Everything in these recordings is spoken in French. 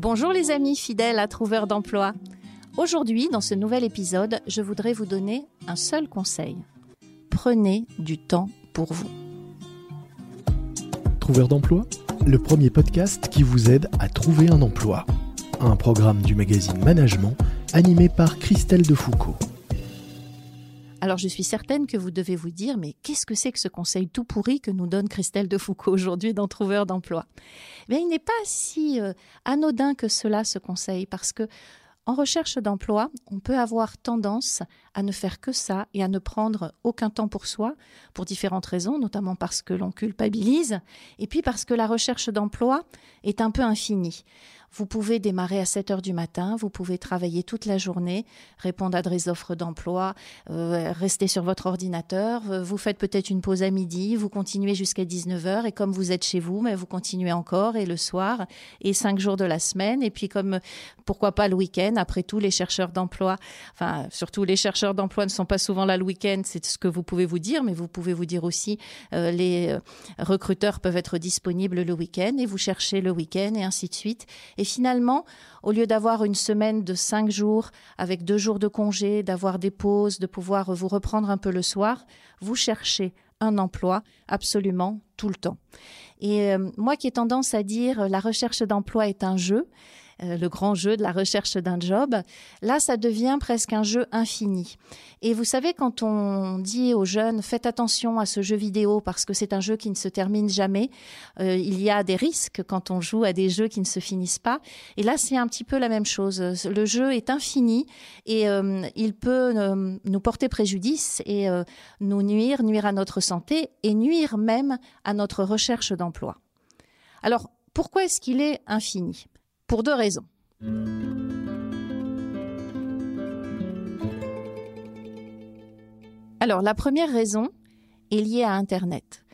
Bonjour les amis fidèles à Trouveurs d'emploi. Aujourd'hui, dans ce nouvel épisode, je voudrais vous donner un seul conseil. Prenez du temps pour vous. Trouveurs d'emploi, le premier podcast qui vous aide à trouver un emploi. Un programme du magazine Management animé par Christelle Defoucault. Alors je suis certaine que vous devez vous dire, mais qu'est-ce que c'est que ce conseil tout pourri que nous donne Christelle Defoucault aujourd'hui dans Trouveur d'emploi? Mais il n'est pas si euh, anodin que cela ce conseil, parce que en recherche d'emploi, on peut avoir tendance à ne faire que ça et à ne prendre aucun temps pour soi, pour différentes raisons, notamment parce que l'on culpabilise, et puis parce que la recherche d'emploi est un peu infinie. Vous pouvez démarrer à 7 heures du matin, vous pouvez travailler toute la journée, répondre à des offres d'emploi, euh, rester sur votre ordinateur, euh, vous faites peut-être une pause à midi, vous continuez jusqu'à 19 heures et comme vous êtes chez vous, mais vous continuez encore et le soir et cinq jours de la semaine et puis comme pourquoi pas le week-end. Après tout, les chercheurs d'emploi, enfin surtout les chercheurs d'emploi ne sont pas souvent là le week-end, c'est ce que vous pouvez vous dire, mais vous pouvez vous dire aussi euh, les recruteurs peuvent être disponibles le week-end et vous cherchez le week-end et ainsi de suite. Et finalement, au lieu d'avoir une semaine de cinq jours avec deux jours de congé, d'avoir des pauses, de pouvoir vous reprendre un peu le soir, vous cherchez un emploi absolument tout le temps. Et euh, moi qui ai tendance à dire la recherche d'emploi est un jeu, euh, le grand jeu de la recherche d'un job, là, ça devient presque un jeu infini. Et vous savez, quand on dit aux jeunes, faites attention à ce jeu vidéo parce que c'est un jeu qui ne se termine jamais, euh, il y a des risques quand on joue à des jeux qui ne se finissent pas. Et là, c'est un petit peu la même chose. Le jeu est infini et euh, il peut nous porter préjudice et nous nuire, nuire à notre santé et nuire même à notre recherche d'emploi. Alors, pourquoi est-ce qu'il est infini? Pour deux raisons. Alors, la première raison est liée à Internet.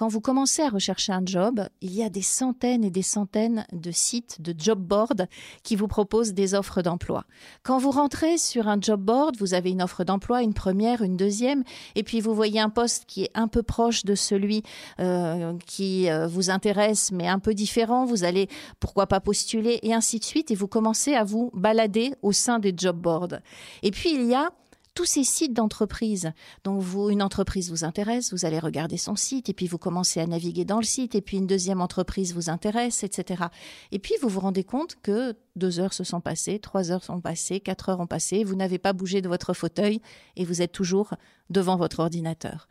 Quand vous commencez à rechercher un job, il y a des centaines et des centaines de sites, de job boards qui vous proposent des offres d'emploi. Quand vous rentrez sur un job board, vous avez une offre d'emploi, une première, une deuxième, et puis vous voyez un poste qui est un peu proche de celui euh, qui euh, vous intéresse, mais un peu différent. Vous allez, pourquoi pas postuler, et ainsi de suite, et vous commencez à vous balader au sein des job boards. Et puis il y a tous ces sites d'entreprise. Donc, vous, une entreprise vous intéresse, vous allez regarder son site, et puis vous commencez à naviguer dans le site, et puis une deuxième entreprise vous intéresse, etc. Et puis, vous vous rendez compte que deux heures se sont passées, trois heures sont passées, quatre heures ont passé, vous n'avez pas bougé de votre fauteuil, et vous êtes toujours devant votre ordinateur.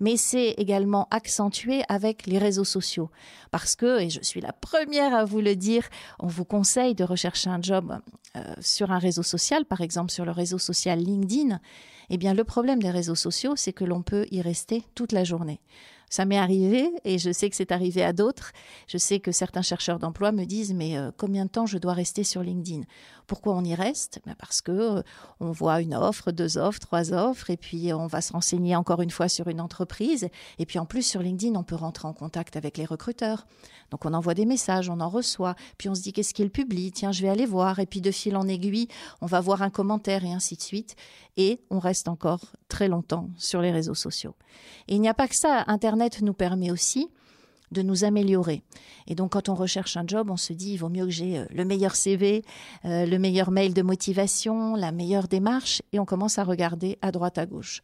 Mais c'est également accentué avec les réseaux sociaux. Parce que, et je suis la première à vous le dire, on vous conseille de rechercher un job euh, sur un réseau social, par exemple sur le réseau social LinkedIn. Eh bien, le problème des réseaux sociaux, c'est que l'on peut y rester toute la journée. Ça m'est arrivé et je sais que c'est arrivé à d'autres. Je sais que certains chercheurs d'emploi me disent mais euh, combien de temps je dois rester sur LinkedIn? Pourquoi on y reste? Ben Parce que euh, on voit une offre, deux offres, trois offres et puis on va se renseigner encore une fois sur une entreprise. Et puis en plus sur LinkedIn on peut rentrer en contact avec les recruteurs. Donc on envoie des messages, on en reçoit, puis on se dit qu'est-ce qu'il publie Tiens, je vais aller voir. Et puis de fil en aiguille, on va voir un commentaire et ainsi de suite. Et on reste encore très longtemps sur les réseaux sociaux. Et il n'y a pas que ça, Internet nous permet aussi de nous améliorer. Et donc quand on recherche un job, on se dit il vaut mieux que j'ai euh, le meilleur CV, euh, le meilleur mail de motivation, la meilleure démarche, et on commence à regarder à droite à gauche.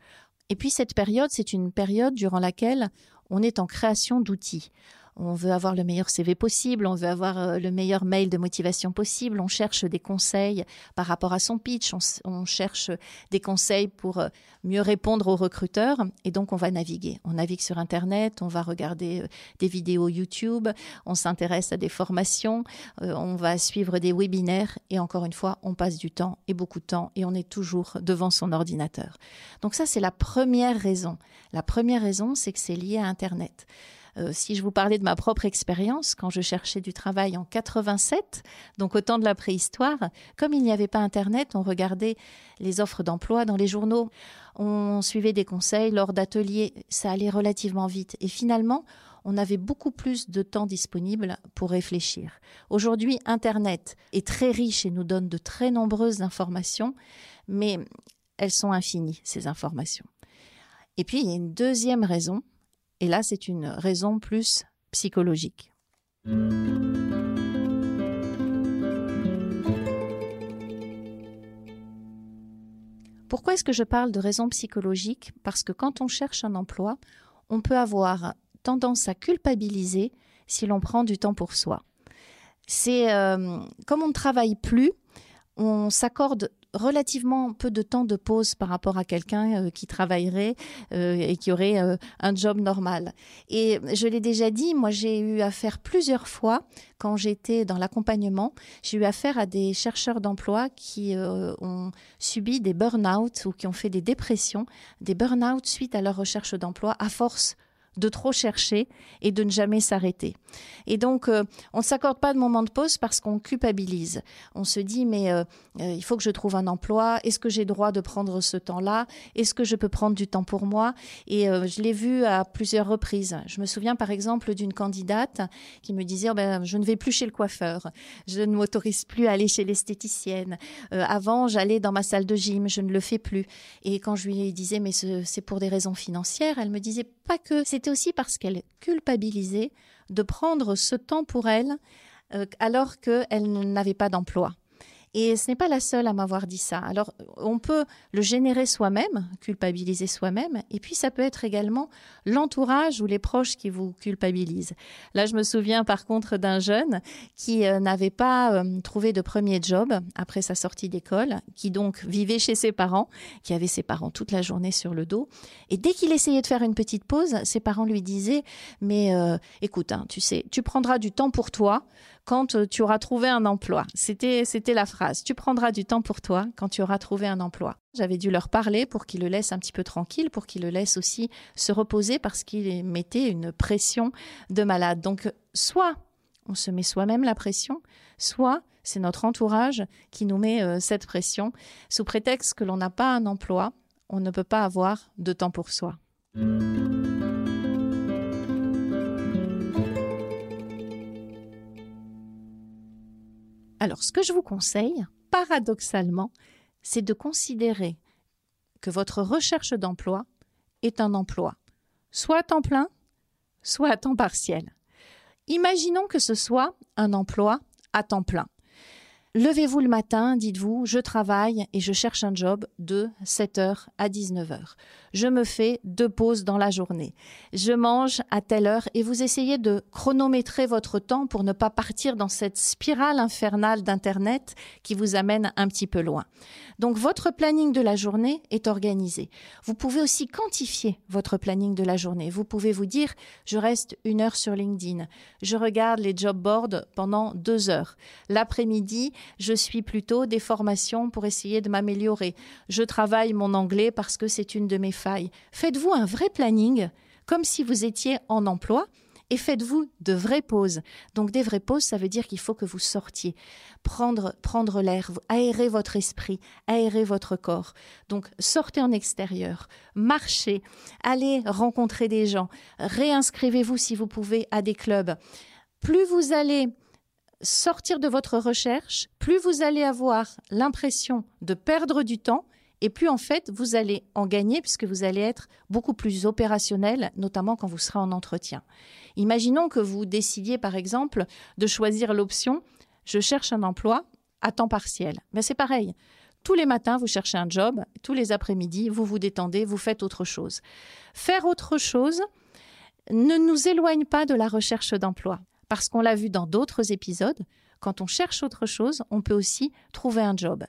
Et puis cette période, c'est une période durant laquelle on est en création d'outils on veut avoir le meilleur CV possible, on veut avoir euh, le meilleur mail de motivation possible, on cherche des conseils par rapport à son pitch, on, cherche des conseils pour euh, mieux répondre aux recruteurs et donc on va naviguer. On navigue sur Internet, on va regarder euh, des vidéos YouTube, on s'intéresse à des formations, on va suivre des webinaires et encore une fois, on passe du temps et beaucoup de temps et on est toujours devant son ordinateur. Donc ça, c'est la première raison. La première raison, c'est que c'est lié à Internet. Euh, si je vous parlais de ma propre expérience, quand je cherchais du travail en 87, donc au temps de la préhistoire, comme il n'y avait pas Internet, on regardait les offres d'emploi dans les journaux, on suivait des conseils lors d'ateliers, ça allait relativement vite. Et finalement, on avait beaucoup plus de temps disponible pour réfléchir. Aujourd'hui, Internet est très riche et nous donne de très nombreuses informations, mais elles sont infinies, ces informations. Et puis, il y a une deuxième raison, et là, c'est une raison plus psychologique. Pourquoi est-ce que je parle de raison psychologique? Parce que quand on cherche un emploi, on peut avoir tendance à culpabiliser si l'on prend du temps pour soi. C'est euh, comme on ne travaille plus, on s'accorde relativement peu de temps de pause par rapport à quelqu'un euh, qui travaillerait euh, et qui aurait un job normal. Et je l'ai déjà dit, moi j'ai eu affaire plusieurs fois quand j'étais dans l'accompagnement, j'ai eu affaire à des chercheurs d'emploi qui ont subi des burn-out ou qui ont fait des dépressions, des burn-out suite à leur recherche d'emploi à force de trop chercher et de ne jamais s'arrêter. Et donc, euh, on ne s'accorde pas de moment de pause parce qu'on culpabilise. On se dit, mais euh, euh, il faut que je trouve un emploi. Est-ce que j'ai droit de prendre ce temps-là? Est-ce que je peux prendre du temps pour moi? Et je l'ai vu à plusieurs reprises. Je me souviens par exemple d'une candidate qui me disait, oh ben, je ne vais plus chez le coiffeur, je ne m'autorise plus à aller chez l'esthéticienne. avant, j'allais dans ma salle de gym, je ne le fais plus. Et quand je lui disais, mais c'est pour des raisons financières, elle me disait pas que, c'était aussi parce qu'elle culpabilisait de prendre ce temps pour elle euh, alors qu'elle n'avait pas d'emploi. Et ce n'est pas la seule à m'avoir dit ça. Alors, on peut le générer soi-même, culpabiliser soi-même, et puis ça peut être également l'entourage ou les proches qui vous culpabilisent. Là, je me souviens par contre d'un jeune qui euh, n'avait pas euh, trouvé de premier job après sa sortie d'école, qui donc vivait chez ses parents, qui avait ses parents toute la journée sur le dos. Et dès qu'il essayait de faire une petite pause, ses parents lui disaient, mais euh, écoute, hein, tu sais, tu prendras du temps pour toi quand euh, tu auras trouvé un emploi. C'était, c'était la phrase. Tu prendras du temps pour toi quand tu auras trouvé un emploi. J'avais dû leur parler pour qu'ils le laissent un petit peu tranquille, pour qu'ils le laissent aussi se reposer parce qu'ils mettaient une pression de malade. Donc, soit on se met soi-même la pression, soit c'est notre entourage qui nous met euh, cette pression sous prétexte que l'on n'a pas un emploi, on ne peut pas avoir de temps pour soi. Alors, ce que je vous conseille, paradoxalement, c'est de considérer que votre recherche d'emploi est un emploi, soit à temps plein, soit à temps partiel. Imaginons que ce soit un emploi à temps plein. Levez-vous le matin, dites-vous, je travaille et je cherche un job de 7h à 19h. Je me fais deux pauses dans la journée. Je mange à telle heure et vous essayez de chronométrer votre temps pour ne pas partir dans cette spirale infernale d'Internet qui vous amène un petit peu loin. Donc votre planning de la journée est organisé. Vous pouvez aussi quantifier votre planning de la journée. Vous pouvez vous dire, je reste une heure sur LinkedIn. Je regarde les job boards pendant deux heures. L'après-midi, je suis plutôt des formations pour essayer de m'améliorer. Je travaille mon anglais parce que c'est une de mes failles. Faites-vous un vrai planning, comme si vous étiez en emploi, et faites-vous de vraies pauses. Donc des vraies pauses, ça veut dire qu'il faut que vous sortiez, prendre, prendre l'air, aérer votre esprit, aérer votre corps. Donc sortez en extérieur, marchez, allez rencontrer des gens, réinscrivez-vous si vous pouvez à des clubs. Plus vous allez sortir de votre recherche, plus vous allez avoir l'impression de perdre du temps et plus en fait vous allez en gagner puisque vous allez être beaucoup plus opérationnel, notamment quand vous serez en entretien. Imaginons que vous décidiez par exemple de choisir l'option je cherche un emploi à temps partiel. Mais c'est pareil. Tous les matins, vous cherchez un job, tous les après-midi, vous vous détendez, vous faites autre chose. Faire autre chose ne nous éloigne pas de la recherche d'emploi. Parce qu'on l'a vu dans d'autres épisodes, quand on cherche autre chose, on peut aussi trouver un job.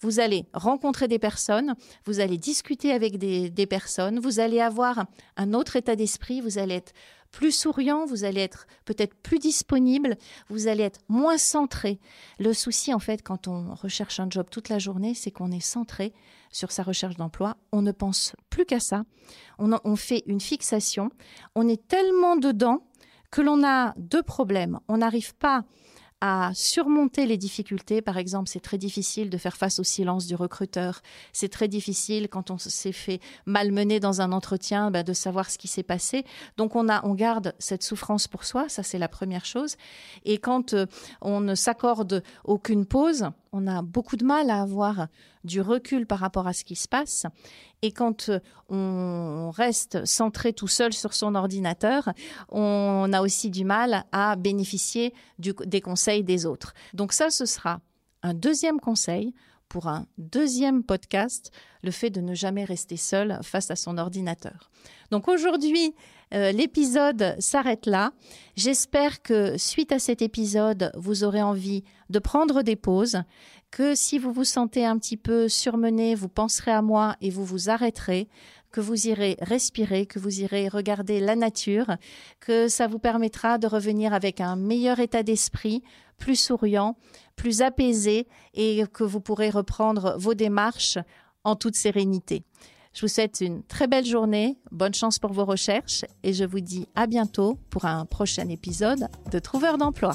Vous allez rencontrer des personnes, vous allez discuter avec des, personnes, vous allez avoir un autre état d'esprit, vous allez être plus souriant, vous allez être peut-être plus disponible, vous allez être moins centré. Le souci, en fait, quand on recherche un job toute la journée, c'est qu'on est centré sur sa recherche d'emploi. On ne pense plus qu'à ça. On, on fait une fixation. On est tellement dedans que l'on a deux problèmes. On n'arrive pas à surmonter les difficultés. Par exemple, c'est très difficile de faire face au silence du recruteur. C'est très difficile quand on s'est fait malmener dans un entretien bah, de savoir ce qui s'est passé. Donc on a, on garde cette souffrance pour soi. Ça c'est la première chose. Et quand euh, on ne s'accorde aucune pause, on a beaucoup de mal à avoir du recul par rapport à ce qui se passe. Et quand euh, on reste centré tout seul sur son ordinateur, on a aussi du mal à bénéficier des conseils des autres. Donc ça, ce sera un deuxième conseil pour un deuxième podcast, le fait de ne jamais rester seul face à son ordinateur. Donc aujourd'hui, euh, l'épisode s'arrête là. J'espère que suite à cet épisode, vous aurez envie de prendre des pauses, que si vous vous sentez un petit peu surmené, vous penserez à moi et vous vous arrêterez, que vous irez respirer, que vous irez regarder la nature, que ça vous permettra de revenir avec un meilleur état d'esprit, plus souriant, plus apaisé et que vous pourrez reprendre vos démarches en toute sérénité. Je vous souhaite une très belle journée, bonne chance pour vos recherches et je vous dis à bientôt pour un prochain épisode de Trouveur d'emploi.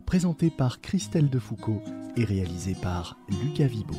présenté par Christelle Defoucault et réalisé par Lucas Vibo.